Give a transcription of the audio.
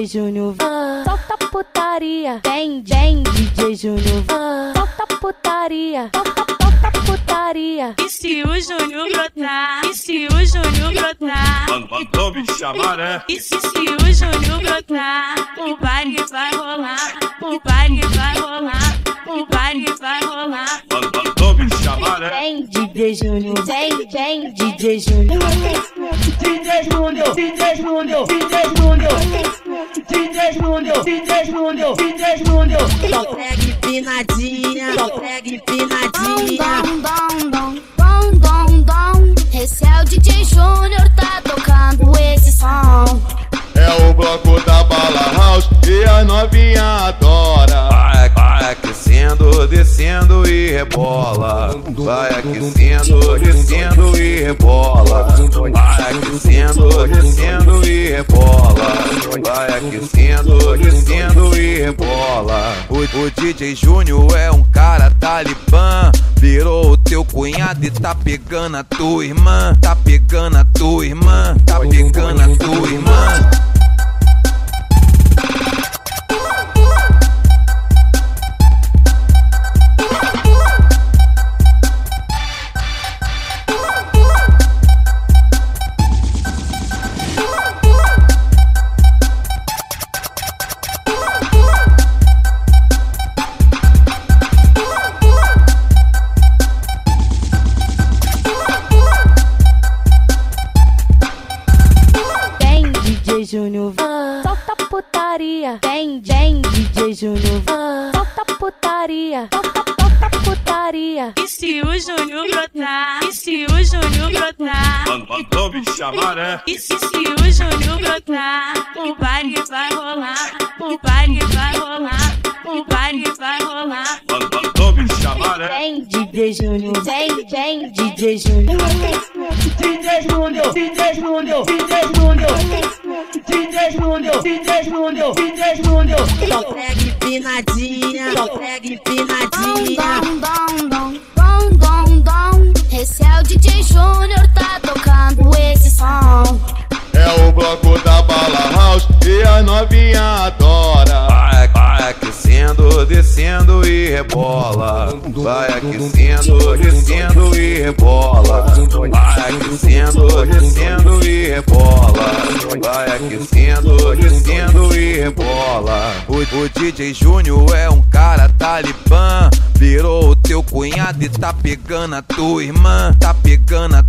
DJ Júnior, solta putaria. Vem, vem, DJ Júnior, solta putaria. Solta, solta putaria. E se o Júnior brotar? E se o Júnior brotar? Mandou me chamar, né? E se, se o Júnior brotar? O baile vai rolar, o baile vai rolar, o baile vai rolar. Mandou me chamar, né? Vem, DJ Júnior, vem, vem, DJ Júnior. DJ Júnior, DJ Júnior, DJ Júnior, DJ Júnior, DJ Júnior, DJ Júnior. Só pega empinadinha, só pega empinadinha. Dom, dom, dom, dom, dom. Esse é o DJ Júnior, tá tocando esse som. É o bloco da bala house e a novinha adora. Aquecendo, descendo e rebola. Vai aquecendo, descendo e rebola. Vai aquecendo, descendo e rebola. Vai aquecendo, descendo e rebola. O, o DJ Júnior é um cara talibã. Virou o teu cunhado e tá pegando a tua irmã. Tá pegando a tua irmã. Tá pegando a tua irmã. DJ Júnior, solta putaria. Vem, vem, DJ Júnior, solta putaria. Solta, solta putaria. E se o Júnior brotar? E se o Júnior brotar? Mandou me chamar, né? E se, se o Júnior brotar? O baile vai DJ Júnior, vem, vem, DJ Júnior. DJ Júnior, DJ Júnior, DJ Júnior, DJ Júnior, DJ Júnior, DJ Júnior. Só pega empinadinha, só pega empinadinha. Dom, dom, dom, dom, dom, dom. Esse é o DJ Júnior, tá tocando esse som. É o bloco da bala house e a novinha adora. Vai, vai aquecendo, descendo e rebola. Vai aquecendo, descendo e rebola. Vai aquecendo, descendo e rebola. Vai aquecendo, descendo e rebola. O, o DJ Júnior é um cara talibã. Virou o teu cunhado e tá pegando a tua irmã. Tá pegando a